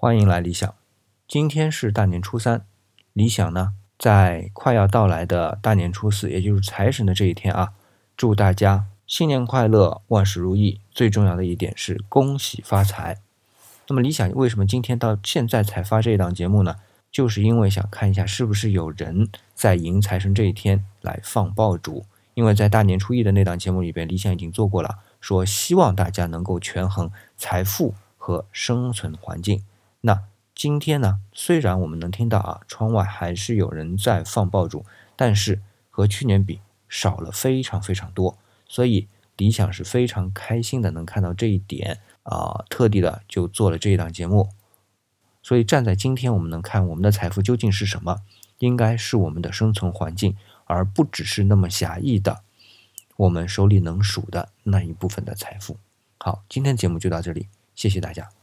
欢迎来理想。今天是大年初三，理想呢，在快要到来的大年初四，也就是财神的这一天啊，祝大家新年快乐，万事如意。最重要的一点是恭喜发财。那么理想为什么今天到现在才发这一档节目呢？就是因为想看一下是不是有人在迎财神这一天来放爆竹。因为在大年初一的那档节目里边，理想已经做过了，说希望大家能够权衡财富和生存环境。那今天呢，虽然我们能听到啊，窗外还是有人在放爆竹，但是和去年比少了非常非常多，所以理想是非常开心的，能看到这一点啊，特地的就做了这一档节目。所以站在今天，我们能看我们的财富究竟是什么，应该是我们的生存环境。而不只是那么狭义的，我们手里能数的那一部分的财富。好，今天节目就到这里，谢谢大家。